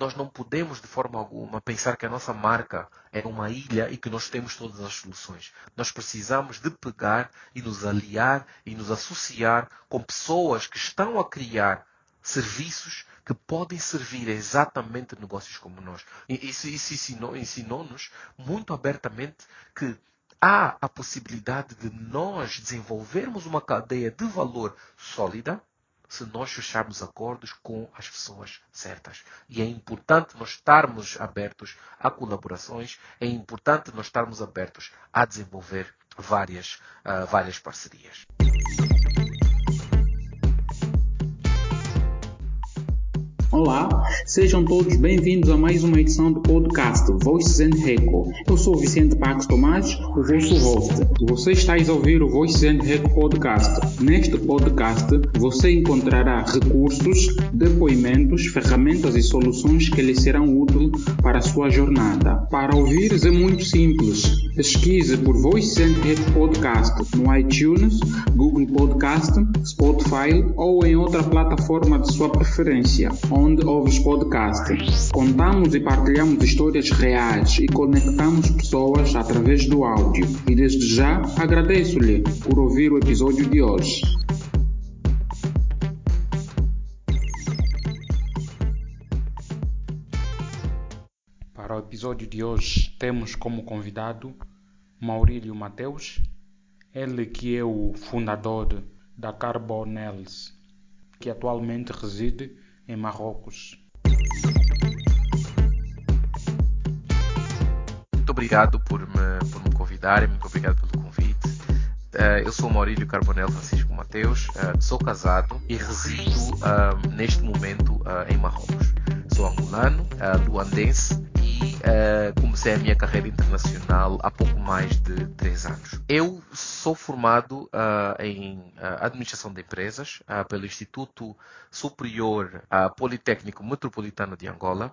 nós não podemos de forma alguma pensar que a nossa marca é uma ilha e que nós temos todas as soluções. Nós precisamos de pegar e nos aliar e nos associar com pessoas que estão a criar serviços que podem servir exatamente negócios como nós. Isso, isso ensinou-nos ensinou muito abertamente que há a possibilidade de nós desenvolvermos uma cadeia de valor sólida se nós fecharmos acordos com as pessoas certas. E é importante nós estarmos abertos a colaborações, é importante nós estarmos abertos a desenvolver várias, uh, várias parcerias. Olá, sejam todos bem-vindos a mais uma edição do podcast Voices and Reco. Eu sou Vicente Pax Tomás, o vosso host. Você está a ouvir o Voices and Reco podcast. Neste podcast, você encontrará recursos, depoimentos, ferramentas e soluções que lhe serão úteis para a sua jornada. Para ouvir é muito simples. Pesquise por Voices and Reco podcast no iTunes, Google Podcast, Spotify ou em outra plataforma de sua preferência onde ouves podcast. Contamos e partilhamos histórias reais e conectamos pessoas através do áudio. E desde já agradeço-lhe por ouvir o episódio de hoje. Para o episódio de hoje temos como convidado Maurílio Mateus, ele que é o fundador da Carbonels, que atualmente reside em Marrocos. Muito obrigado por me, por me convidarem, muito obrigado pelo convite. Uh, eu sou Maurílio Carbonel Francisco Mateus, uh, sou casado e resido uh, neste momento em Marrocos. Sou angolano, luandense uh, comecei a minha carreira internacional há pouco mais de três anos. Eu sou formado uh, em uh, Administração de Empresas pelo Instituto Superior Politécnico Metropolitano de Angola,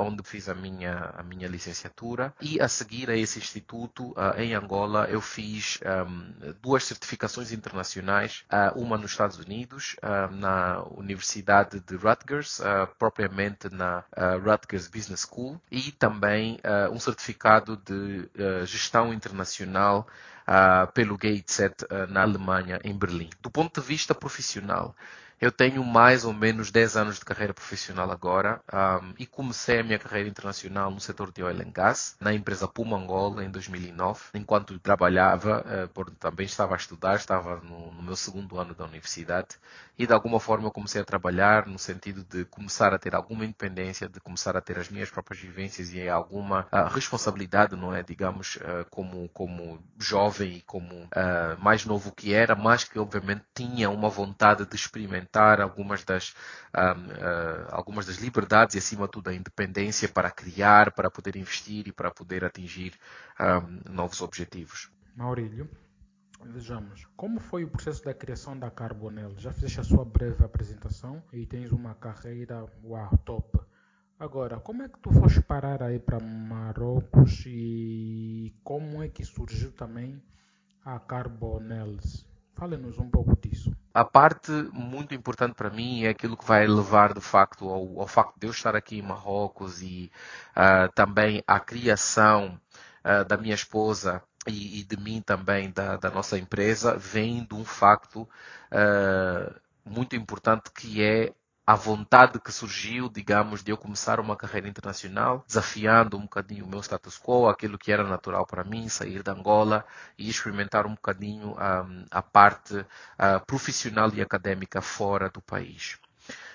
onde fiz a minha, a minha licenciatura. E a seguir a esse instituto, em Angola, eu fiz um, duas certificações internacionais, uma nos Estados Unidos, na Universidade de Rutgers, propriamente na Rutgers Business School, e também uh, um certificado de uh, gestão internacional uh, pelo GATE na Alemanha, em Berlim. Do ponto de vista profissional, eu tenho mais ou menos 10 anos de carreira profissional agora um, e comecei a minha carreira internacional no setor de oil and gas, na empresa Puma Angola, em 2009, enquanto trabalhava, uh, também estava a estudar, estava no, no, meu segundo ano da universidade e de alguma forma comecei a trabalhar no sentido de começar a ter alguma independência, de começar a ter as minhas próprias vivências e alguma uh, responsabilidade, não é, digamos, uh, como, como jovem e como mais novo que era, mas que obviamente tinha uma vontade de experimentar algumas das, um, uh, algumas das liberdades e, acima de tudo, a independência para criar, para poder investir e para poder atingir um, novos objetivos. Maurílio, vejamos, como foi o processo da criação da Carbonel? Já fizeste a sua breve apresentação e tens uma carreira uau, top. Agora, como é que tu foste parar aí para Marrocos e como é que surgiu também a Carbonels? Fale-nos um pouco disso. A parte muito importante para mim é aquilo que vai levar de facto ao, ao facto de eu estar aqui em Marrocos e uh, também a criação uh, da minha esposa e, e, de mim também, da, da, nossa empresa, vem de um facto uh, muito importante que é a vontade que surgiu, digamos, de eu começar uma carreira internacional, desafiando um bocadinho o meu status quo, aquilo que era natural para mim, sair da Angola e experimentar um bocadinho um, a parte uh, profissional e académica fora do país.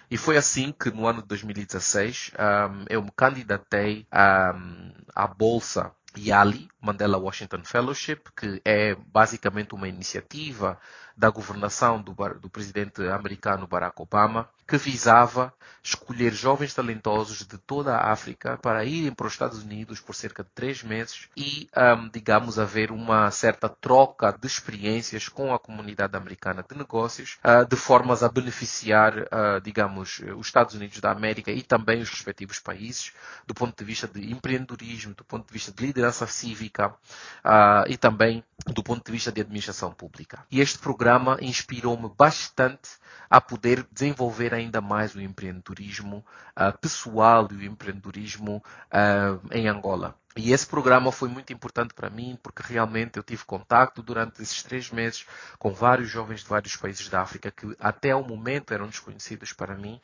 E foi assim que no ano de 2016 um, eu me candidatei um, à Bolsa YALI, Mandela Washington Fellowship, que é basicamente uma iniciativa da governação do, do, presidente americano Barack Obama, que visava escolher jovens talentosos de toda a África para irem para os Estados Unidos por cerca de três meses e, um, digamos, haver uma certa troca de experiências com a comunidade americana de negócios, uh, de formas a beneficiar, uh, digamos, os Estados Unidos da América e também os respectivos países, do ponto de vista de empreendedorismo, do ponto de vista de liderança cívica uh, e também do ponto de vista de administração pública. E este programa inspirou-me bastante a poder desenvolver ainda mais o empreendedorismo uh, pessoal e o empreendedorismo uh, em Angola. E esse programa foi muito importante para mim porque realmente eu tive contato durante esses três meses com vários jovens de vários países da África que até o momento eram desconhecidos para mim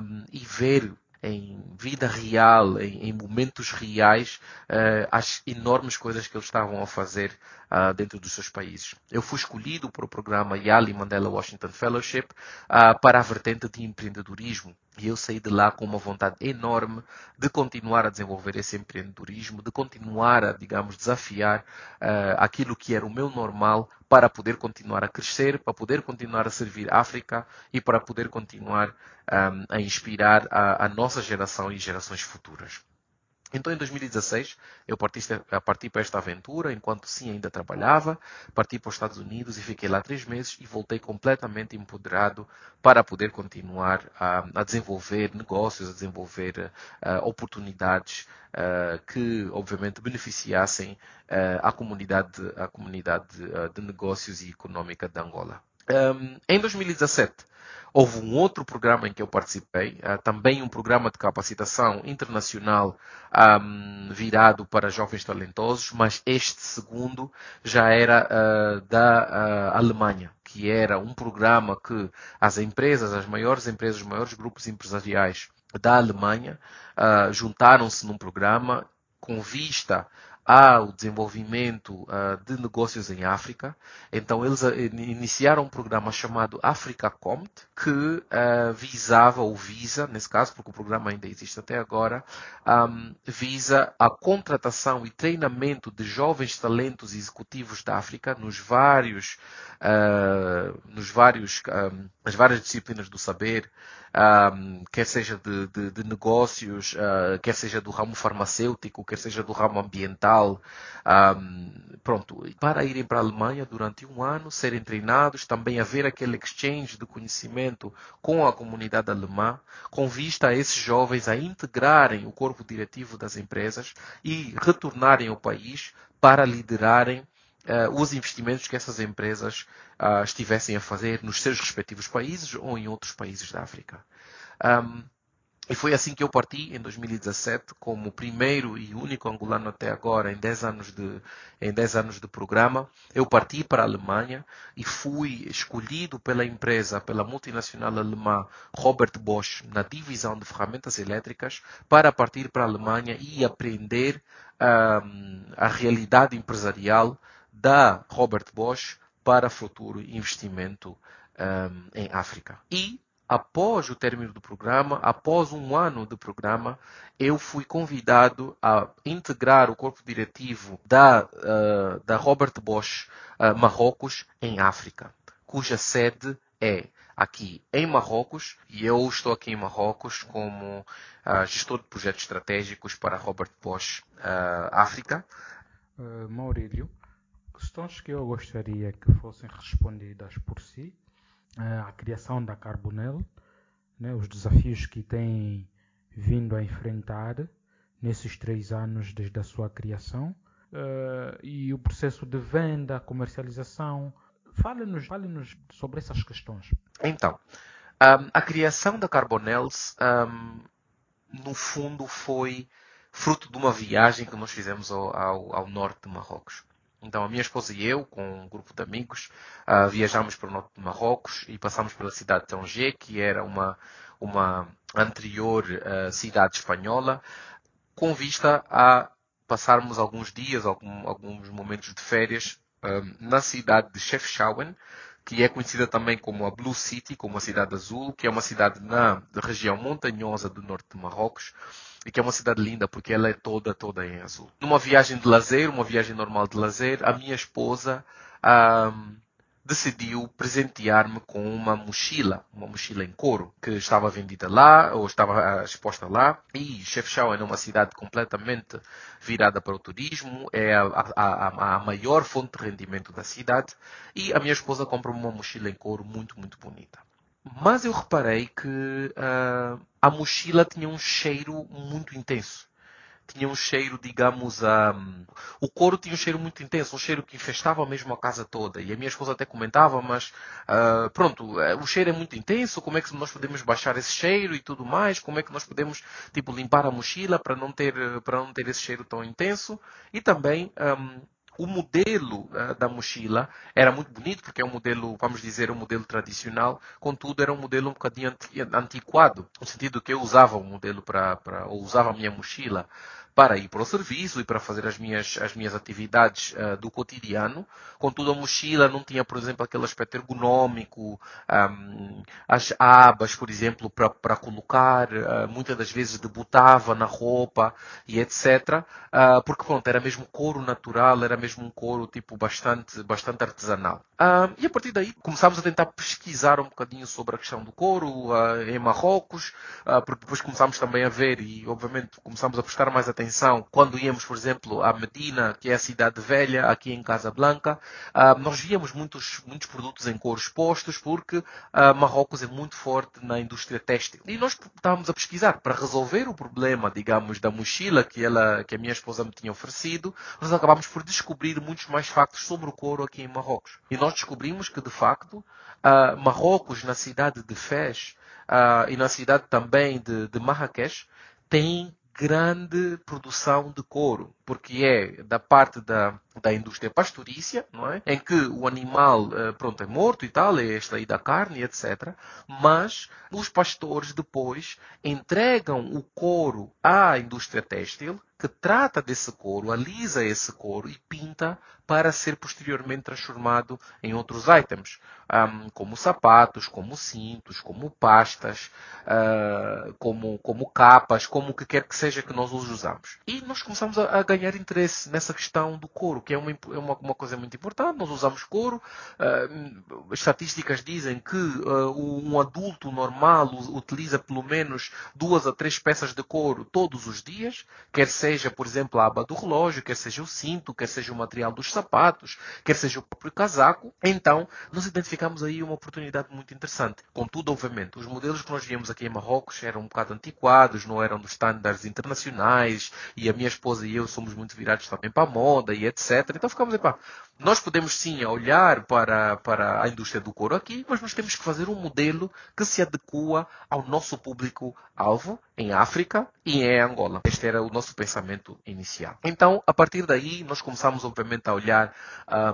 um, e ver em vida real, em, em momentos reais, uh, as enormes coisas que eles estavam a fazer uh, dentro dos seus países. Eu fui escolhido para o programa Yali Mandela Washington Fellowship uh, para a vertente de empreendedorismo. E eu saí de lá com uma vontade enorme de continuar a desenvolver esse empreendedorismo, de continuar a, digamos, desafiar uh, aquilo que era o meu normal para poder continuar a crescer, para poder continuar a servir a África e para poder continuar um, a inspirar a, a nossa geração e gerações futuras. Então, em 2016, eu parti, parti, para esta aventura, enquanto sim ainda trabalhava, parti para os Estados Unidos e fiquei lá três meses e voltei completamente empoderado para poder continuar a, a desenvolver negócios, a desenvolver uh, oportunidades uh, que, obviamente, beneficiassem uh, a comunidade, a comunidade de negócios e económica de Angola. Um, em 2017, Houve um outro programa em que eu participei, uh, também um programa de capacitação internacional um, virado para jovens talentosos, mas este segundo já era uh, da uh, Alemanha, que era um programa que as empresas, as maiores empresas, os maiores grupos empresariais da Alemanha juntaram-se num programa com vista ao desenvolvimento uh, de negócios em África. Então eles uh, iniciaram um programa chamado Africa Comt, que uh, visava, ou visa, nesse caso, porque o programa ainda existe até agora, um, visa a contratação e treinamento de jovens talentos executivos da África nos vários, nos vários, um, as várias disciplinas do saber, um, quer seja de, de, de negócios, uh, quer seja do ramo farmacêutico, quer seja do ramo ambiental, um, pronto, para irem para a Alemanha durante um ano, serem treinados, também haver aquele exchange de conhecimento com a comunidade alemã, com vista a esses jovens a integrarem o corpo diretivo das empresas e retornarem ao país para liderarem uh, os investimentos que essas empresas uh, estivessem a fazer nos seus respectivos países ou em outros países da África. Um, e foi assim que eu parti em 2017, como primeiro e único angolano até agora em 10 anos de, em 10 anos de programa. Eu parti para a Alemanha e fui escolhido pela empresa, pela multinacional alemã Robert Bosch, na divisão de ferramentas elétricas, para partir para a Alemanha e aprender um, a realidade empresarial da Robert Bosch para futuro investimento um, em África. E após o término do programa, após um ano do programa, eu fui convidado a integrar o corpo diretivo da, uh, da Robert Bosch uh, Marrocos em África, cuja sede é aqui em Marrocos e eu estou aqui em Marrocos como uh, gestor de projetos estratégicos para Robert Bosch África. Maurílio, questões que eu gostaria que fossem respondidas por si. A criação da Carbonel, né, os desafios que tem vindo a enfrentar nesses três anos desde a sua criação uh, e o processo de venda, comercialização. Fale-nos fale sobre essas questões. Então, um, a criação da Carbonels, um, no fundo, foi fruto de uma viagem que nós fizemos ao, ao, ao norte de Marrocos. Então a minha esposa e eu, com um grupo de amigos, uh, viajamos para o norte de Marrocos e passamos pela cidade de Tanger, que era uma, uma anterior uh, cidade espanhola, com vista a passarmos alguns dias, algum, alguns momentos de férias uh, na cidade de Chefchaouen, que é conhecida também como a Blue City, como a cidade azul, que é uma cidade na região montanhosa do norte de Marrocos, e que é uma cidade linda porque ela é toda, toda em azul. Numa viagem de lazer, uma viagem normal de lazer, a minha esposa um, decidiu presentear-me com uma mochila, uma mochila em couro, que estava vendida lá, ou estava uh, exposta lá. E Chefchaouen é uma cidade completamente virada para o turismo, é a, a, a, maior fonte de rendimento da cidade. E a minha esposa comprou uma mochila em couro muito, muito bonita. Mas eu reparei que uh, a mochila tinha um cheiro muito intenso. Tinha um cheiro, digamos, um, o couro tinha um cheiro muito intenso, um cheiro que infestava mesmo a casa toda. E a minha esposa até comentava, mas uh, pronto, eh, o cheiro é muito intenso, como é que nós podemos baixar esse cheiro e tudo mais? Como é que nós podemos, tipo, limpar a mochila para não ter, para não ter esse cheiro tão intenso? E também um, o modelo uh, da mochila era muito bonito, porque é um modelo, vamos dizer, um modelo tradicional, contudo era um modelo um bocadinho antiquado, no sentido que eu usava o modelo para, ou usava a minha mochila para ir para o serviço e para fazer as minhas, as minhas atividades uh, do cotidiano. Contudo, a mochila não tinha, por exemplo, aquele aspecto ergonômico, um, as abas, por exemplo, para, para colocar, uh, muitas das vezes debutava na roupa e etc. Uh, ah, porque, pronto, era mesmo couro natural, era mesmo um couro tipo bastante, bastante artesanal. e a partir daí começámos a tentar pesquisar um bocadinho sobre a questão do couro em Marrocos, porque depois começámos também a ver e, obviamente, começámos a prestar mais atenção quando íamos, por exemplo, a Medina, que é a cidade velha, aqui em Casablanca, uh, nós víamos muitos, muitos produtos em cor expostos porque uh, Marrocos é muito forte na indústria têxtil. E nós estávamos a pesquisar para resolver o problema, digamos, da mochila que, ela, que a minha esposa me tinha oferecido, nós acabámos por descobrir muitos mais factos sobre o couro aqui em Marrocos. E nós descobrimos que, de facto, uh, Marrocos, na cidade de Fez, Uh, e na cidade também de, de Marrakech, tem grande produção de couro, porque é da parte da, da indústria pastorícia, não é? em que o animal eh, pronto, é morto e tal, é extraída a carne, etc. Mas os pastores depois entregam o couro à indústria têxtil, que trata desse couro, alisa esse couro e pinta para ser posteriormente transformado em outros itens, um, como sapatos, como cintos, como pastas, uh, como, como capas, como o que quer que seja que nós os usamos. E nós começamos a, a ganhar interesse nessa questão do couro, que é uma, é uma, uma coisa muito importante. Nós usamos couro. Uh, estatísticas dizem que uh, um adulto normal utiliza pelo menos duas a três peças de couro todos os dias, quer seja, por exemplo, a aba do relógio, quer seja o cinto, quer seja o material dos sapatos, quer seja o próprio casaco. Então, nós identificamos aí uma oportunidade muito interessante. Contudo, obviamente, os modelos que nós víamos aqui em Marrocos eram um bocado antiquados, não eram dos estándares internacionais, e a minha esposa e eu somos muito virados também para a moda e etc. Então ficamos, epá, nós podemos sim olhar para, para a indústria do couro aqui, mas nós temos que fazer um modelo que se adequa ao nosso público-alvo em África e em Angola. Este era o nosso pensamento inicial. Então, a partir daí, nós começamos obviamente a olhar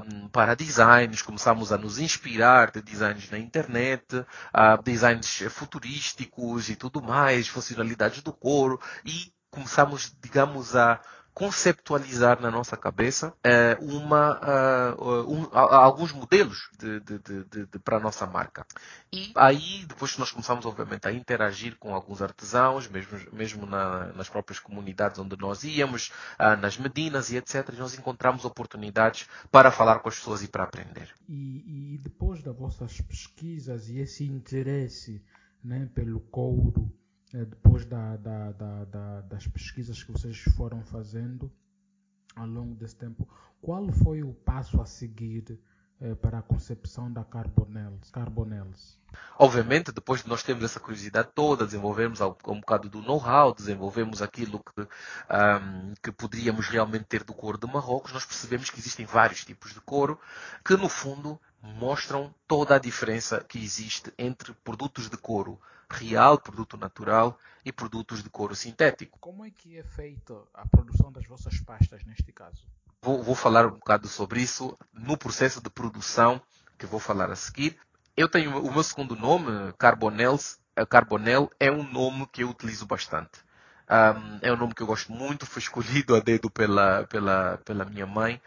um, para designs, começamos a nos inspirar de designs na internet, uh, designs futurísticos e tudo mais, funcionalidades do couro e começamos, digamos, a conceptualizar na nossa cabeça uh, uma, uh, um, alguns modelos de, de, de, para a nossa marca. E aí, depois que nós começamos, obviamente, a interagir com alguns artesãos, mesmo, mesmo na, nas próprias comunidades onde nós íamos, uh, nas medinas e etc., nós encontramos oportunidades para falar com as pessoas e para aprender. E, e depois das vossas pesquisas e esse interesse né, pelo couro, é, depois da, da, da, das pesquisas que vocês foram fazendo ao longo desse tempo, qual foi o passo a seguir é, para a concepção da Carbonels? Carbonels? Obviamente, depois de nós termos essa curiosidade toda, desenvolvermos um bocado do know-how, desenvolvemos aquilo que, um, que poderíamos realmente ter do couro de Marrocos, nós percebemos que existem vários tipos de couro que, no fundo, mostram toda a diferença que existe entre produtos de couro real, produto natural e produtos de couro sintético. Como é que é feita a produção das vossas pastas neste caso? Vou, vou falar um bocado sobre isso no processo de produção que vou falar a seguir. Eu tenho o meu segundo nome, Carbonels. Carbonel é um nome que eu utilizo bastante. Um, é um nome que eu gosto muito, foi escolhido a dedo pela, pela, pela minha mãe.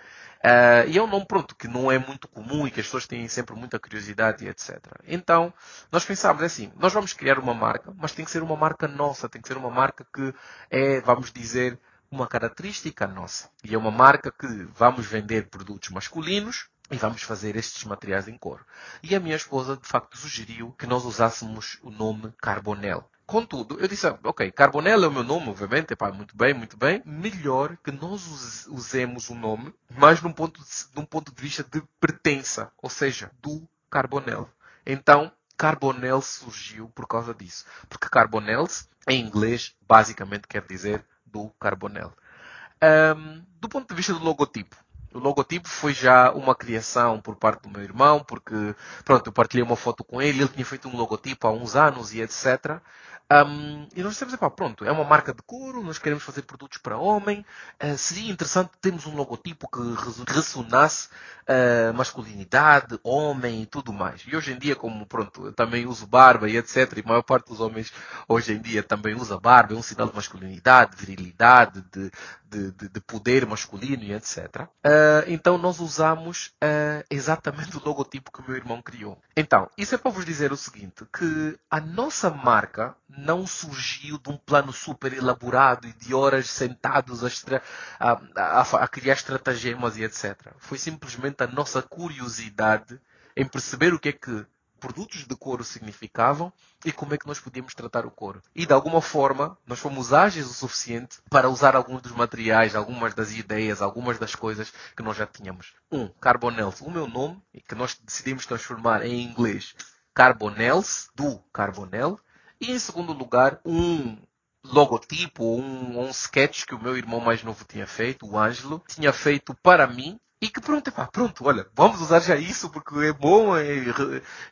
Uh, e é um nome, pronto, que não é muito comum e que as pessoas têm sempre muita curiosidade e etc. Então, nós pensámos assim, nós vamos criar uma marca, mas tem que ser uma marca nossa, tem que ser uma marca que é, vamos dizer, uma característica nossa. E é uma marca que vamos vender produtos masculinos, e vamos fazer estes materiais em couro. E a minha esposa, de facto, sugeriu que nós usássemos o nome Carbonel. Contudo, eu disse, ok, Carbonel é o meu nome, obviamente, epá, muito bem, muito bem. Melhor que nós usemos o nome, mas num ponto, de, num ponto de vista de pertença, ou seja, do Carbonel. Então, Carbonel surgiu por causa disso. Porque Carbonels, em inglês, basicamente quer dizer do Carbonel. Um, do ponto de vista do logotipo, o logotipo foi já uma criação por parte do meu irmão, porque, pronto, eu partilhei uma foto com ele, ele tinha feito um logotipo há uns anos e etc. Um, e nós dissemos, pronto, é uma marca de couro, nós queremos fazer produtos para homem, uh, seria interessante termos um logotipo que ressonasse uh, masculinidade, homem e tudo mais. E hoje em dia, como pronto, eu também uso barba e etc, e a maior parte dos homens hoje em dia também usa barba, é um sinal de masculinidade, de virilidade, de, de, de, de poder masculino e etc. Uh, então nós usamos exatamente o logotipo que o meu irmão criou. Então, isso é para vos dizer o seguinte, que a nossa marca não surgiu de um plano super elaborado e de horas sentados a, a, a, a criar estratagemas e etc. Foi simplesmente a nossa curiosidade em perceber o que é que produtos de couro significavam e como é que nós podíamos tratar o couro. E de alguma forma, nós fomos ágeis o suficiente para usar alguns dos materiais, algumas das ideias, algumas das coisas que nós já tínhamos. Um, Carbonels, o meu nome, que nós decidimos transformar em inglês Carbonels, do Carbonel, e em segundo lugar, um logotipo, um, um sketch que o meu irmão mais novo tinha feito, o Ângelo, tinha feito para mim e que pronto, epá, pronto, olha, vamos usar já isso porque é bom e,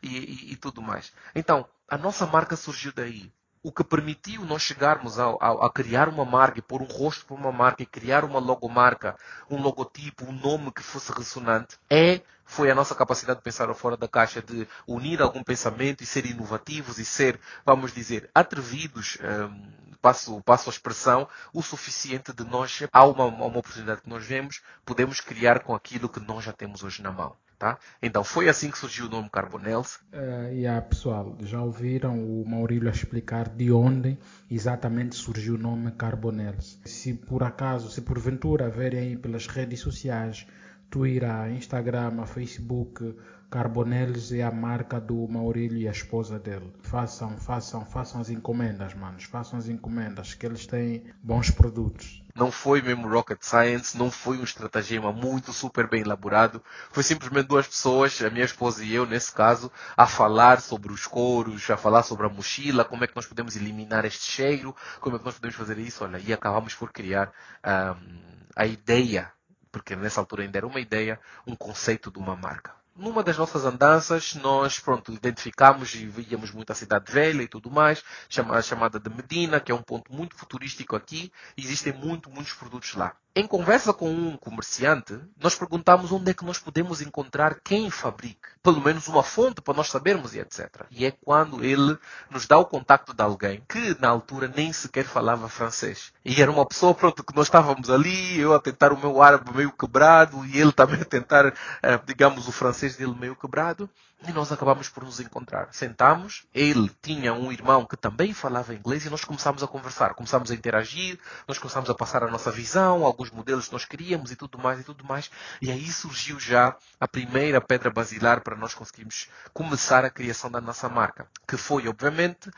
e, e, tudo mais. Então, a nossa marca surgiu daí. O que permitiu nós chegarmos a, a, a, criar uma marca, pôr um rosto para uma marca e criar uma logomarca, um logotipo, um nome que fosse ressonante, é foi a nossa capacidade de pensar fora da caixa, de unir algum pensamento e ser inovativos e ser, vamos dizer, atrevidos, um, passo, passo a expressão, o suficiente de nós, há uma, uma oportunidade que nós vemos, podemos criar com aquilo que nós já temos hoje na mão. Tá? Então foi assim que surgiu o nome Carbonels. Uh, yeah, pessoal, já ouviram o Maurílio explicar de onde exatamente surgiu o nome Carbonels. Se por acaso, se porventura verem pelas redes sociais Twitter, Instagram, Facebook, Carbonelis é a marca do Maurílio e a esposa dele. Façam, façam, façam as encomendas, manos. Façam as encomendas, que eles têm bons produtos. Não foi mesmo rocket science, não foi um estratagema muito super bem elaborado. Foi simplesmente duas pessoas, a minha esposa e eu, nesse caso, a falar sobre os couros, a falar sobre a mochila, como é que nós podemos eliminar este cheiro, como é que nós podemos fazer isso. Olha, e acabamos por criar um, a ideia porque nessa altura ainda era uma ideia, um conceito de uma marca. Numa das nossas andanças, nós, pronto, identificamos e víamos muito a cidade velha e tudo mais, chamada de Medina, que é um ponto muito futurístico aqui, existem muito, muitos produtos lá. Em conversa com um comerciante, nós perguntamos onde é que nós podemos encontrar quem fabrique, pelo menos uma fonte para nós sabermos e etc. E é quando ele nos dá o contacto de alguém que na altura nem sequer falava francês. E era uma pessoa, pronto, que nós estávamos ali, eu a tentar o meu árabe meio quebrado e ele também a tentar, eh, digamos, o francês dele meio quebrado. E nós acabamos por nos encontrar. Sentamos, ele tinha um irmão que também falava inglês e nós começámos a conversar, começámos a interagir, nós começámos a passar a nossa visão, alguns modelos que nós queríamos e tudo mais e tudo mais. E aí surgiu já a primeira pedra basilar para nós conseguirmos começar a criação da nossa marca, que foi, obviamente,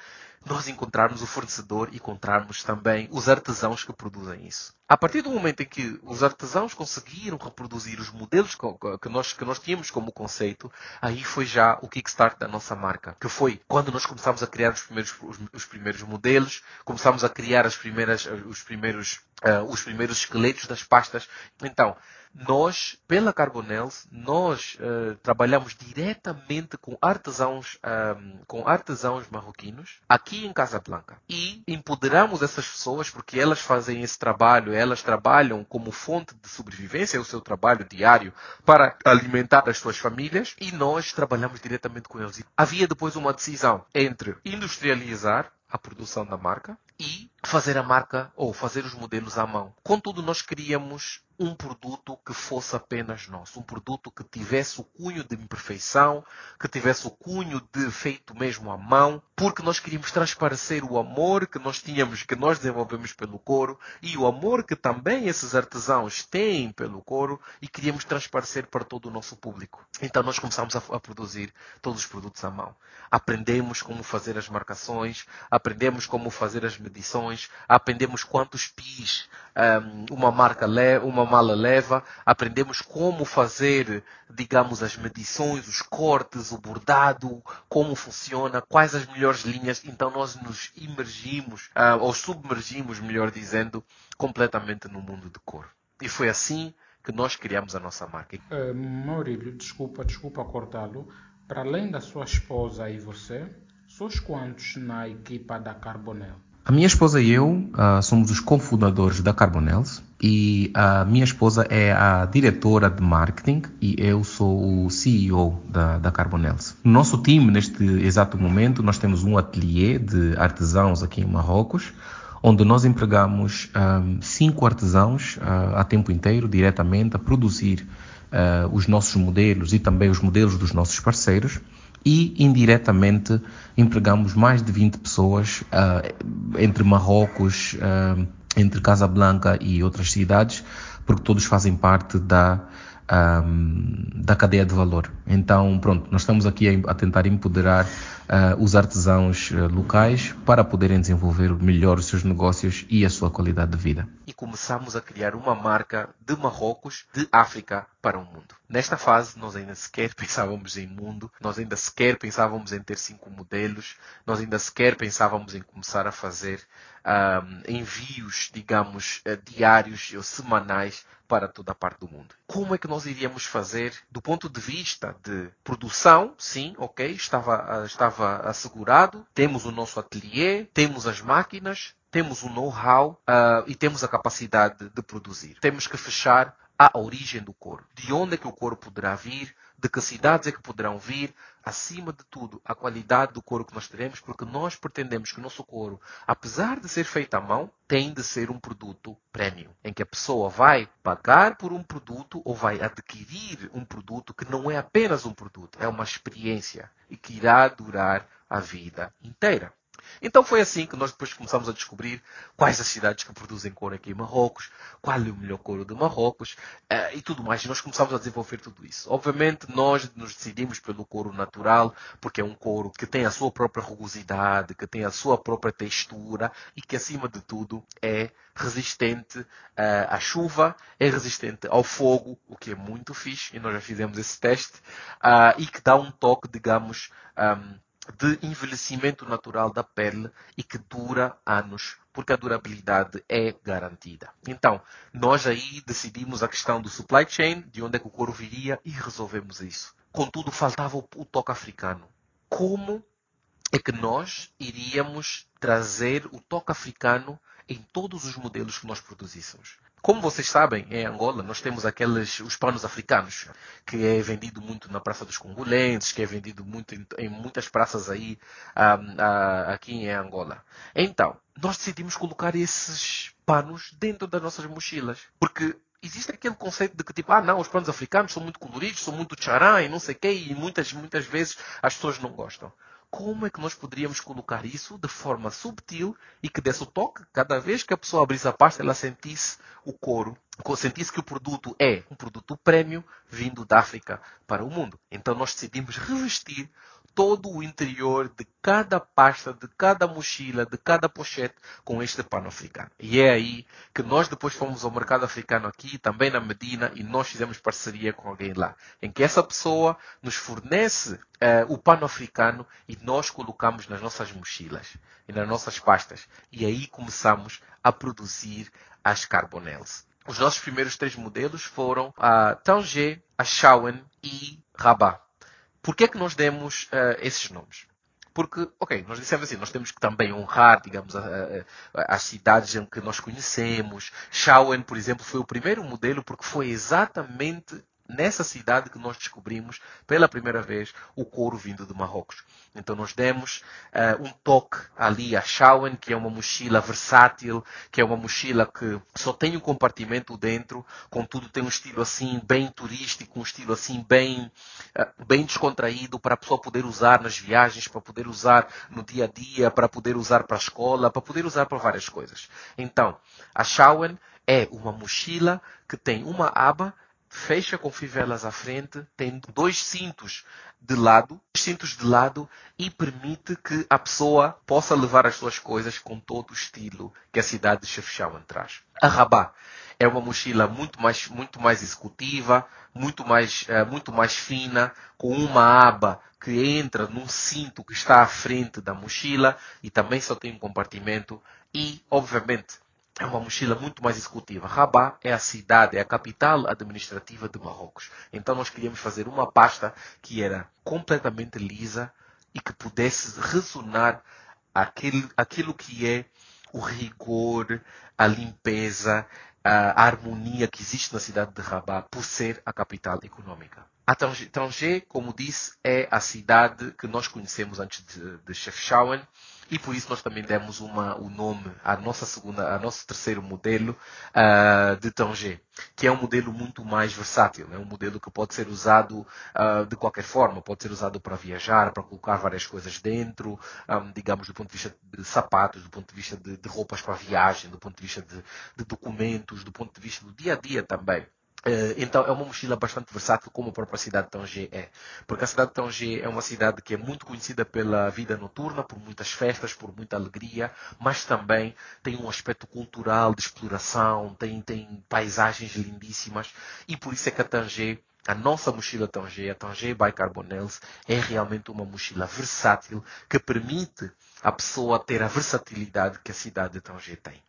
nós encontrarmos o fornecedor e encontrarmos também os artesãos que produzem isso. A partir do momento em que os artesãos conseguiram reproduzir os modelos que nós, que nós tínhamos como conceito, aí foi já o kickstart da nossa marca, que foi quando nós começámos a criar os primeiros, os, os primeiros modelos, começámos a criar as primeiras, os primeiros, uh, os primeiros esqueletos das pastas. Então, nós, pela Carbonels, nós uh, trabalhamos diretamente com artesãos, um, com artesãos marroquinos aqui em Casablanca e empoderamos essas pessoas porque elas fazem esse trabalho, elas trabalham como fonte de sobrevivência, é o seu trabalho diário para alimentar as suas famílias e nós trabalhamos diretamente com eles. Havia depois uma decisão entre industrializar a produção da marca e fazer a marca ou fazer os modelos à mão. Contudo, nós queríamos um produto que fosse apenas nosso, um produto que tivesse o cunho de imperfeição, que tivesse o cunho de feito mesmo à mão, porque nós queríamos transparecer o amor que nós tínhamos, que nós desenvolvemos pelo couro e o amor que também esses artesãos têm pelo couro e queríamos transparecer para todo o nosso público. Então nós começamos a, a produzir todos os produtos à mão. Aprendemos como fazer as marcações, aprendemos como fazer as medições, aprendemos quantos pis um, uma marca leva, uma uma mala leva, aprendemos como fazer, digamos, as medições, os cortes, o bordado, como funciona, quais as melhores linhas. Então nós nos imergimos, uh, ou submergimos, melhor dizendo, completamente no mundo de cor. E foi assim que nós criamos a nossa marca. Uh, Maurílio, desculpa, desculpa cortá-lo. Para além da sua esposa e você, sois quantos na equipa da Carbonel? A minha esposa e eu uh, somos os cofundadores da Carbonels e a minha esposa é a diretora de marketing e eu sou o CEO da, da Carbonels. No nosso time, neste exato momento, nós temos um ateliê de artesãos aqui em Marrocos, onde nós empregamos um, cinco artesãos uh, a tempo inteiro, diretamente, a produzir uh, os nossos modelos e também os modelos dos nossos parceiros e indiretamente empregamos mais de 20 pessoas uh, entre Marrocos, uh, entre Casablanca e outras cidades, porque todos fazem parte da um, da cadeia de valor. Então, pronto, nós estamos aqui a, a tentar empoderar uh, os artesãos uh, locais para poderem desenvolver melhor os seus negócios e a sua qualidade de vida. E começamos a criar uma marca de Marrocos, de África para o mundo. Nesta fase, nós ainda sequer pensávamos em mundo, nós ainda sequer pensávamos em ter cinco modelos, nós ainda sequer pensávamos em começar a fazer um, envios, digamos, diários ou semanais para toda a parte do mundo. Como é que nós iríamos fazer do ponto de vista de produção? Sim, ok, estava, estava assegurado. Temos o nosso ateliê, temos as máquinas, temos o know-how uh, e temos a capacidade de produzir. Temos que fechar a origem do couro. De onde é que o couro poderá vir? De que cidades é que poderão vir? Acima de tudo, a qualidade do couro que nós teremos, porque nós pretendemos que o nosso couro, apesar de ser feito à mão, tem de ser um produto premium, em que a pessoa vai pagar por um produto ou vai adquirir um produto que não é apenas um produto, é uma experiência e que irá durar a vida inteira. Então foi assim que nós depois começamos a descobrir quais as cidades que produzem couro aqui em Marrocos, qual é o melhor couro de Marrocos uh, e tudo mais. E nós começamos a desenvolver tudo isso. Obviamente nós nos decidimos pelo couro natural, porque é um couro que tem a sua própria rugosidade, que tem a sua própria textura e que acima de tudo é resistente uh, à chuva, é resistente ao fogo, o que é muito fixe, e nós já fizemos esse teste, uh, e que dá um toque, digamos, um, de envelhecimento natural da pele e que dura anos, porque a durabilidade é garantida. Então, nós aí decidimos a questão do supply chain, de onde é que o couro viria e resolvemos isso. Contudo, faltava o toque africano. Como é que nós iríamos trazer o toque africano em todos os modelos que nós produzíssemos? Como vocês sabem, em Angola nós temos aqueles os panos africanos, que é vendido muito na Praça dos Congolenses, que é vendido muito em, em muitas praças aí um, uh, aqui em Angola. Então, nós decidimos colocar esses panos dentro das nossas mochilas, porque existe aquele conceito de que tipo, ah não, os panos africanos são muito coloridos, são muito tcharam e não sei o quê, e muitas, muitas vezes as pessoas não gostam como é que nós poderíamos colocar isso de forma subtil e que desse o toque, cada vez que a pessoa abrisse a pasta, ela sentisse o couro, sentisse que o produto é um produto premium vindo da África para o mundo. Então nós decidimos revestir todo o interior de cada pasta, de cada mochila, de cada pochete com este pano africano. E é aí que nós depois fomos ao mercado africano aqui, também na Medina, e nós fizemos parceria com alguém lá, em que essa pessoa nos fornece uh, o pano africano e nós colocamos nas nossas mochilas e nas nossas pastas. E aí começamos a produzir as Carbonels. Os nossos primeiros três modelos foram a Tanger, a Shawen e Rabat. Por que é que nós demos uh, esses nomes? Porque, ok, nós dissemos assim, nós temos que também honrar, digamos, a, a, as cidades em que nós conhecemos. Shawen, por exemplo, foi o primeiro modelo porque foi exatamente nessa cidade que nós descobrimos pela primeira vez o couro vindo de Marrocos. Então nós demos uh, um toque ali a Shawen, que é uma mochila versátil, que é uma mochila que só tem um compartimento dentro, contudo tem um estilo assim bem turístico, um estilo assim bem, uh, bem descontraído para a pessoa poder usar nas viagens, para poder usar no dia a dia, para poder usar para a escola, para poder usar para várias coisas. Então, a Shawen é uma mochila que tem uma aba fecha com fivelas à frente, tem dois cintos de lado, cintos de lado e permite que a pessoa possa levar as suas coisas com todo o estilo que a cidade de Chefchaouen traz. A Rabat é uma mochila muito mais, muito mais executiva, muito mais, uh, muito mais fina, com uma aba que entra num cinto que está à frente da mochila e também só tem um compartimento e, obviamente, é uma mochila muito mais executiva. Rabat é a cidade, é a capital administrativa de Marrocos. Então nós queríamos fazer uma pasta que era completamente lisa e que pudesse ressonar aquele, aquilo que é o rigor, a limpeza, a harmonia que existe na cidade de Rabat por ser a capital econômica. A Tanger, como disse, é a cidade que nós conhecemos antes de, de Chefchaouen e por isso nós também demos uma, o nome à nossa segunda, ao nosso terceiro modelo uh, de Tanger, que é um modelo muito mais versátil, é um modelo que pode ser usado uh, de qualquer forma, pode ser usado para viajar, para colocar várias coisas dentro, um, digamos do ponto de vista de sapatos, do ponto de vista de, de roupas para viagem, do ponto de vista de, de documentos, do ponto de vista do dia a dia também. Eh, então é uma mochila bastante versátil, como a própria cidade de Tanger é. Porque a cidade de Tanger é uma cidade que é muito conhecida pela vida noturna, por muitas festas, por muita alegria, mas também tem um aspecto cultural de exploração, tem, tem paisagens lindíssimas, e por isso é que a Tanger a nossa mochila Tanger, a Tanger by Carbonels, é realmente uma mochila versátil que permite a pessoa ter a versatilidade que a cidade de Tanger tem.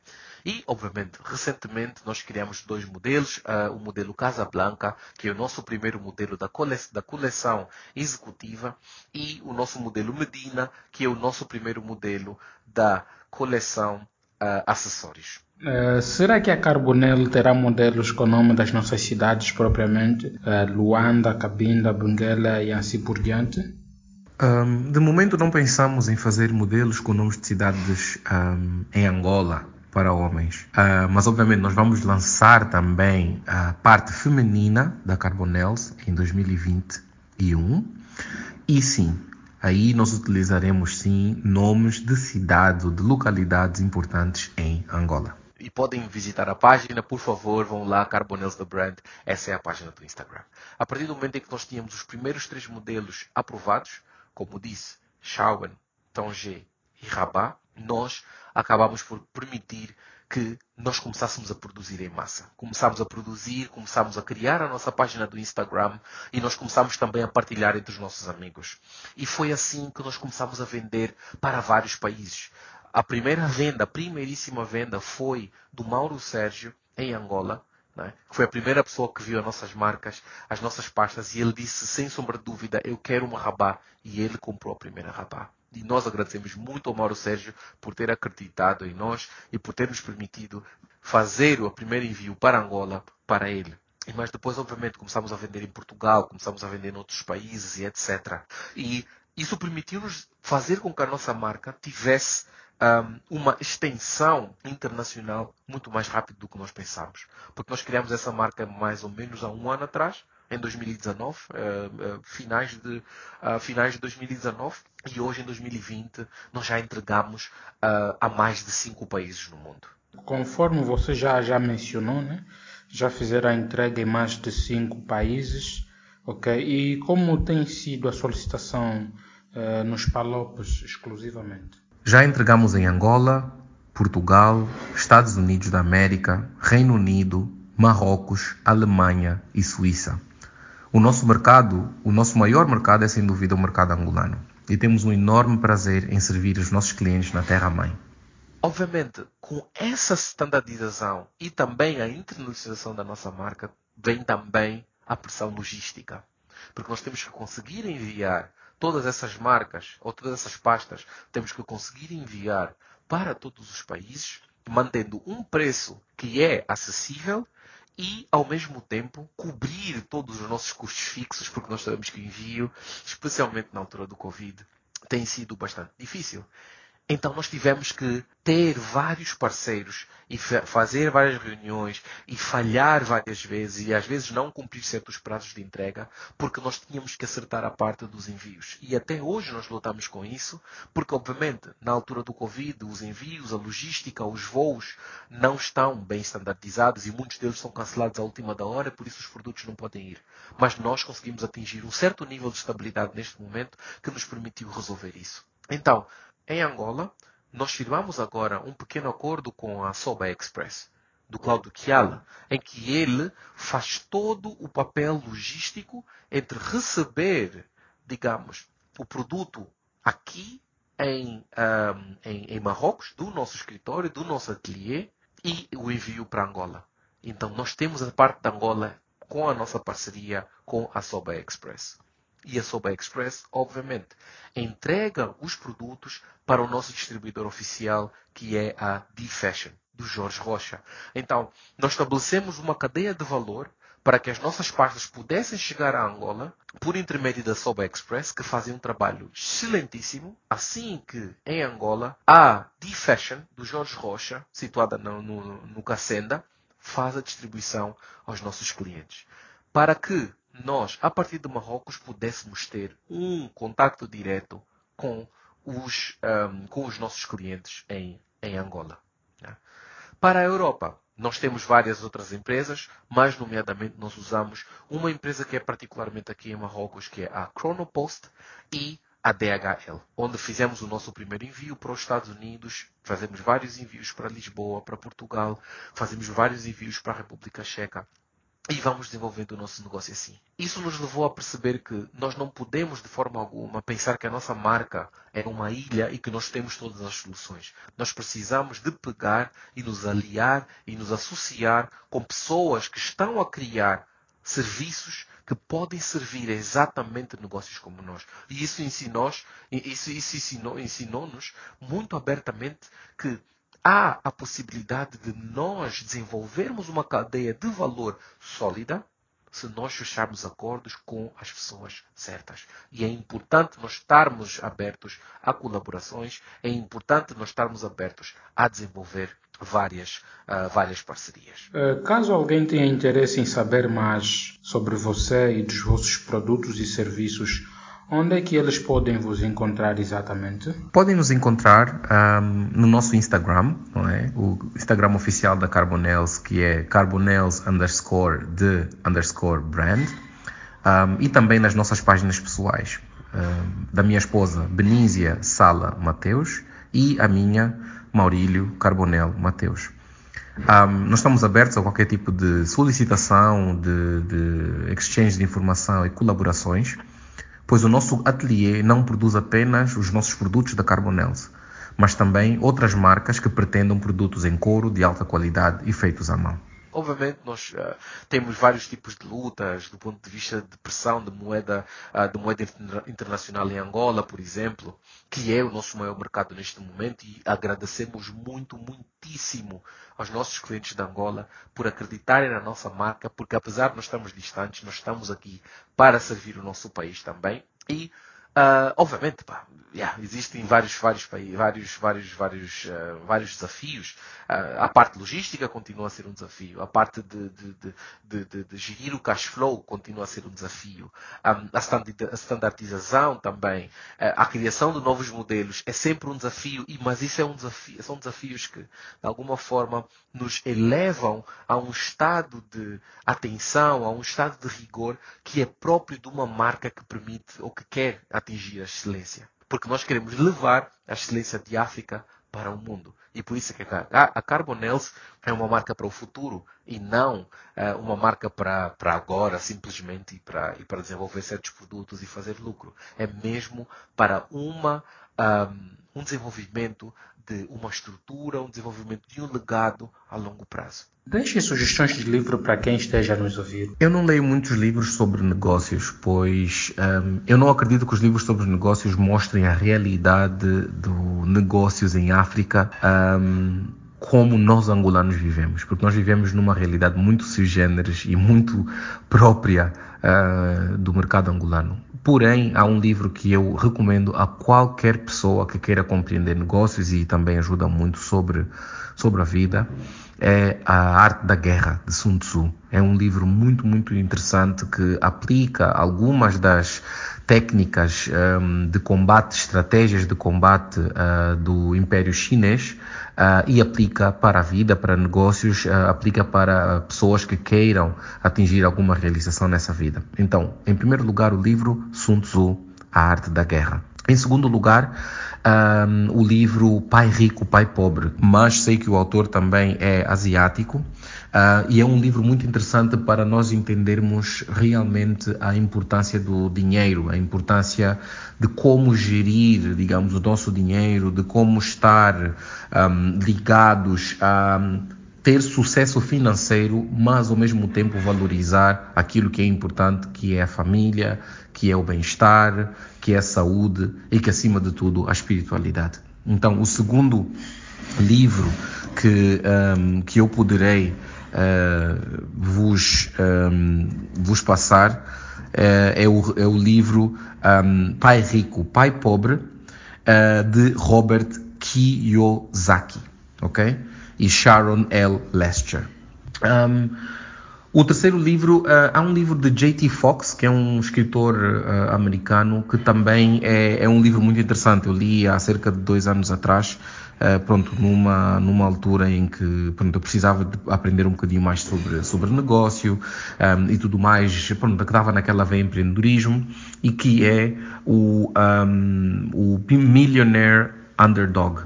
E, obviamente, recentemente nós criamos dois modelos. Uh, o modelo Casablanca, que é o nosso primeiro modelo da, cole da coleção executiva, e o nosso modelo Medina, que é o nosso primeiro modelo da coleção uh, acessórios. Uh, será que a Carbonel terá modelos com o nome das nossas cidades propriamente? Uh, Luanda, Cabinda, Benguela e assim por diante? Um, de momento não pensamos em fazer modelos com nomes de cidades um, em Angola para homens. Uh, mas obviamente nós vamos lançar também a parte feminina da Carbonels em 2021. E sim, aí nós utilizaremos sim nomes de cidades ou de localidades importantes em Angola. E podem visitar a página, por favor, vão lá, Carbonels The Brand, essa é a página do Instagram. A partir do momento em que nós tínhamos os primeiros três modelos aprovados, como disse, Shawen, Tanger e Rabat, nós acabamos por permitir que nós começássemos a produzir em massa. Começámos a produzir, começámos a criar a nossa página do Instagram e nós começámos também a partilhar entre os nossos amigos. E foi assim que nós começámos a vender para vários países. A primeira venda, a primeiríssima venda foi do Mauro Sérgio em Angola, né? Foi a primeira pessoa que viu as nossas marcas, as nossas pastas, e ele disse, sem sombra de dúvida, eu quero uma rabá. E ele comprou a primeira rabá. E nós agradecemos muito ao Mauro Sérgio por ter acreditado em nós e por ter nos permitido fazer o primeiro envio para Angola para ele. Mas depois, obviamente, começamos a vender em Portugal, começamos a vender em outros países e etc. E isso permitiu-nos fazer com que a nossa marca tivesse um, uma extensão internacional muito mais rápido do que nós pensamos. Porque nós criamos essa marca mais ou menos há um ano atrás em 2019, uh, uh, finais, de, uh, finais de 2019, e hoje em 2020 nós já entregamos uh, a mais de cinco países no mundo. Conforme você já, já mencionou, né? já fizeram a entrega em mais de cinco países, ok? E como tem sido a solicitação uh, nos Palopes exclusivamente? Já entregamos em Angola, Portugal, Estados Unidos da América, Reino Unido, Marrocos, Alemanha e Suíça. O nosso mercado, o nosso maior mercado é sem dúvida o mercado angolano. E temos um enorme prazer em servir os nossos clientes na terra-mãe. Obviamente, com essa standardização e também a internacionalização da nossa marca, vem também a pressão logística. Porque nós temos que conseguir enviar todas essas marcas ou todas essas pastas, temos que conseguir enviar para todos os países, mantendo um preço que é acessível e, ao mesmo tempo, cobrir todos os nossos custos fixos, porque nós sabemos que o envio, especialmente na altura do Covid, tem sido bastante difícil. Então nós tivemos que ter vários parceiros e fazer várias reuniões e falhar várias vezes e às vezes não cumprir certos prazos de entrega porque nós tínhamos que acertar a parte dos envios. E até hoje nós lutamos com isso porque obviamente na altura do Covid os envios, a logística, os voos não estão bem standardizados e muitos deles são cancelados à última da hora, por isso os produtos não podem ir. Mas nós conseguimos atingir um certo nível de estabilidade neste momento que nos permitiu resolver isso. Então, em Angola, nós firmamos agora um pequeno acordo com a Soba Express, do Claudio Chiala, em que ele faz todo o papel logístico entre receber, digamos, o produto aqui em, um, em, em Marrocos, do nosso escritório, do nosso ateliê, e o envio para Angola. Então, nós temos a parte da Angola com a nossa parceria com a Soba Express e a Soba Express, obviamente, entrega os produtos para o nosso distribuidor oficial, que é a D-Fashion, do Jorge Rocha. Então, nós estabelecemos uma cadeia de valor para que as nossas partes pudessem chegar a Angola por intermédio da Soba Express, que fazem um trabalho excelentíssimo. Assim que em Angola, a D-Fashion, do Jorge Rocha, situada no, no, no Cacenda, faz a distribuição aos nossos clientes. Para que nós, a partir de Marrocos, pudéssemos ter um contato direto com os, um, com os nossos clientes em, em Angola. Né? Para a Europa, nós temos várias outras empresas, mas nomeadamente nós usamos uma empresa que é particularmente aqui em Marrocos, que é a Chronopost e a DHL, onde fizemos o nosso primeiro envio para os Estados Unidos, fazemos vários envios para Lisboa, para Portugal, fazemos vários envios para a República Checa e vamos desenvolvendo o nosso negócio assim. Isso nos levou a perceber que nós não podemos de forma alguma pensar que a nossa marca é uma ilha e que nós temos todas as soluções. Nós precisamos de pegar e nos aliar e nos associar com pessoas que estão a criar serviços que podem servir exatamente negócios como nós. E isso ensinou, isso, isso ensinou, ensinou-nos muito abertamente que há a possibilidade de nós desenvolvermos uma cadeia de valor sólida se nós fecharmos acordos com as pessoas certas. E é importante nós estarmos abertos a colaborações, é importante nós estarmos abertos a desenvolver várias, uh, várias parcerias. Uh, caso alguém tenha interesse em saber mais sobre você e dos vossos produtos e serviços, Onde é que eles podem vos encontrar exatamente? Podem nos encontrar um, no nosso Instagram, não é? O Instagram oficial da Carbonels, que é carbonels underscore de underscore brand. Um, e também nas nossas páginas pessoais. Um, da minha esposa, Benízia Sala Mateus, e a minha, Maurílio Carbonel Mateus. Um, nós estamos abertos a qualquer tipo de solicitação, de, de exchange de informação e colaborações pois o nosso ateliê não produz apenas os nossos produtos da Carbonels, mas também outras marcas que pretendam produtos em couro de alta qualidade e feitos à mão. Obviamente nós uh, temos vários tipos de lutas do ponto de vista de pressão de moeda, uh, de moeda internacional em Angola, por exemplo, que é o nosso maior mercado neste momento e agradecemos muito, muitíssimo aos nossos clientes de Angola por acreditarem na nossa marca, porque apesar de nós estarmos distantes, nós estamos aqui para servir o nosso país também e Uh, obviamente, pá, yeah, existem vários, vários, vários, vários, vários, uh, vários desafios. Uh, a parte logística continua a ser um desafio. A parte de, de, de, de, de gerir o cash flow continua a ser um desafio. Um, a standardização também, a criação de novos modelos é sempre um desafio. E, mas isso é um desafio, são desafios que, de alguma forma, nos elevam a um estado de atenção, a um estado de rigor que é próprio de uma marca que permite ou que quer a excelência. Porque nós queremos levar a excelência de África para o mundo. E por isso é que a Carbonels é uma marca para o futuro e não uh, uma marca para, para agora, simplesmente, e para, e para desenvolver certos produtos e fazer lucro. É mesmo para uma, um, um desenvolvimento de uma estrutura, um desenvolvimento de um legado a longo prazo. Deixe sugestões de livro para quem esteja a nos ouvir. Eu não leio muitos livros sobre negócios, pois um, eu não acredito que os livros sobre negócios mostrem a realidade dos negócios em África. Um, como nós angolanos vivemos, porque nós vivemos numa realidade muito sui generis e muito própria uh, do mercado angolano. Porém, há um livro que eu recomendo a qualquer pessoa que queira compreender negócios e também ajuda muito sobre, sobre a vida. É A Arte da Guerra, de Sun Tzu. É um livro muito, muito interessante que aplica algumas das técnicas um, de combate, estratégias de combate uh, do Império Chinês uh, e aplica para a vida, para negócios, uh, aplica para pessoas que queiram atingir alguma realização nessa vida. Então, em primeiro lugar, o livro Sun Tzu, A Arte da Guerra. Em segundo lugar, um, o livro Pai Rico, Pai Pobre, mas sei que o autor também é asiático uh, e é um livro muito interessante para nós entendermos realmente a importância do dinheiro, a importância de como gerir, digamos, o nosso dinheiro, de como estar um, ligados a ter sucesso financeiro, mas ao mesmo tempo valorizar aquilo que é importante, que é a família, que é o bem-estar, que é a saúde e que acima de tudo a espiritualidade. Então, o segundo livro que, um, que eu poderei uh, vos, um, vos passar uh, é, o, é o livro um, Pai Rico, Pai Pobre, uh, de Robert Kiyosaki. ok? E Sharon L. Lester. Um, o terceiro livro, uh, há um livro de J.T. Fox, que é um escritor uh, americano, que também é, é, um livro muito interessante. Eu li há cerca de dois anos atrás, uh, pronto, numa, numa altura em que pronto, eu precisava de aprender um bocadinho mais sobre, sobre negócio um, e tudo mais, pronto, que estava naquela veia empreendedorismo, e que é o, um, o Millionaire Underdog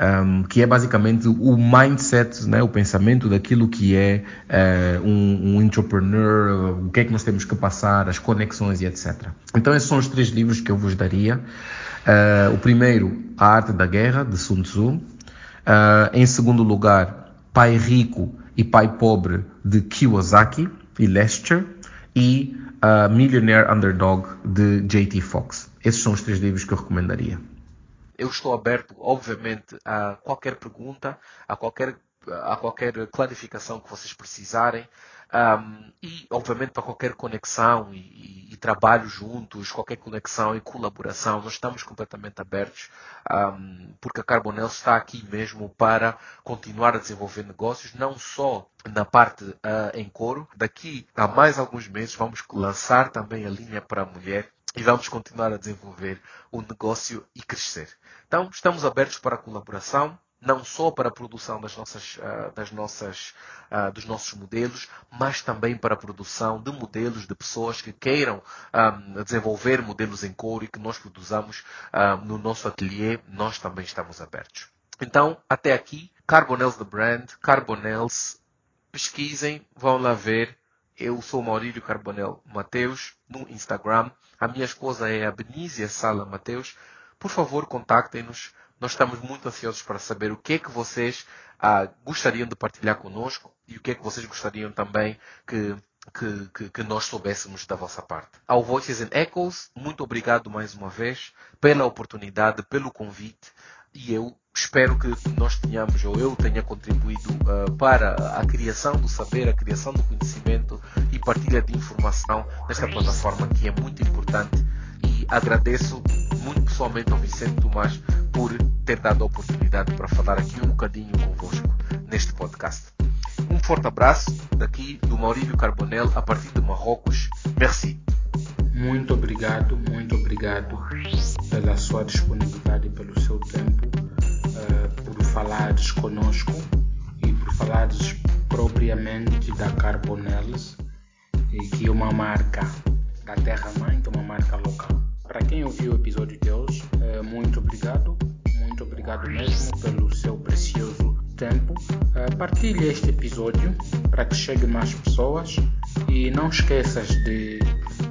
um, que é basicamente o mindset, né, o pensamento daquilo que é uh, um, um, entrepreneur, o que é que nós temos que passar, as conexões e etc. Então esses são os três livros que eu vos daria. Uh, o primeiro, A Arte da Guerra, de Sun Tzu. Uh, em segundo lugar, Pai Rico e Pai Pobre, de Kiyosaki e Lester. E Millionaire Underdog, de J.T. Fox. Esses são os três livros que eu recomendaria. Eu estou aberto, obviamente, a qualquer pergunta, a qualquer, a qualquer clarificação que vocês precisarem. Um, e, obviamente, para qualquer conexão e, e, trabalho juntos, qualquer conexão e colaboração, nós estamos completamente abertos, um, porque a Carbonel está aqui mesmo para continuar a desenvolver negócios, não só na parte uh, em couro. Daqui a mais alguns meses vamos lançar também a linha para a mulher e vamos continuar a desenvolver o negócio e crescer. Então, estamos abertos para a colaboração, não só para a produção das nossas, uh, das nossas, uh, dos nossos modelos, mas também para a produção de modelos de pessoas que queiram ah, desenvolver modelos em couro e que nós produzamos no nosso ateliê, nós também estamos abertos. Então, até aqui, Carbonels The Brand, Carbonels, pesquisem, vão lá ver, eu sou Maurílio Carbonel Mateus no Instagram. A minha esposa é a Benícia Sala Mateus. Por favor, contactem-nos. Nós estamos muito ansiosos para saber o que é que vocês ah, gostariam de partilhar conosco e o que é que vocês gostariam também que, que, que, que nós soubéssemos da vossa parte. Ao Voices and Echoes, muito obrigado mais uma vez pela oportunidade, pelo convite e eu espero que nós tenhamos, ou eu tenha contribuído uh, para a criação do saber, a criação do conhecimento e partilha de informação nesta plataforma que é muito importante. Agradeço muito pessoalmente ao Vicente Tomás por ter dado a oportunidade para falar aqui um bocadinho convosco neste podcast. Um forte abraço daqui do Maurílio Carbonel a partir de Marrocos. Merci. Muito obrigado, muito obrigado pela sua disponibilidade e pelo seu tempo, uh, por falares conosco e por falares propriamente da Carbonelis, que é uma marca da Terra Mãe, Ouviu o episódio de hoje, uh, muito obrigado, muito obrigado mesmo pelo seu precioso tempo. Uh, partilhe este episódio para que chegue mais pessoas e não esqueças de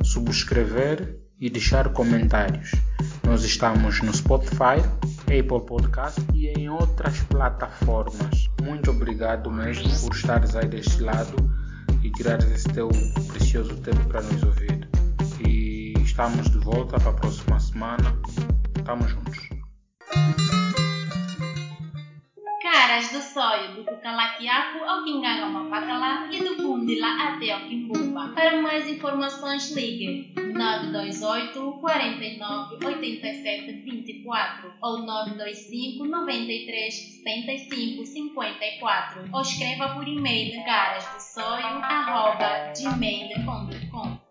subscrever e deixar comentários. Nós estamos no Spotify, Apple Podcast e em outras plataformas. Muito obrigado mesmo por estares aí deste lado e tirares esse teu precioso tempo para nos ouvir. E estamos de volta para a próxima semana. Estamos juntos. Caras do Soio, do Cucalaquiaco ao Quinganga Pacalá e do Bundila até ao Quimbumba. Para mais informações, ligue 928 49 87 24 ou 925 93 75 54 ou escreva por e-mail carasdosoio.gmail.com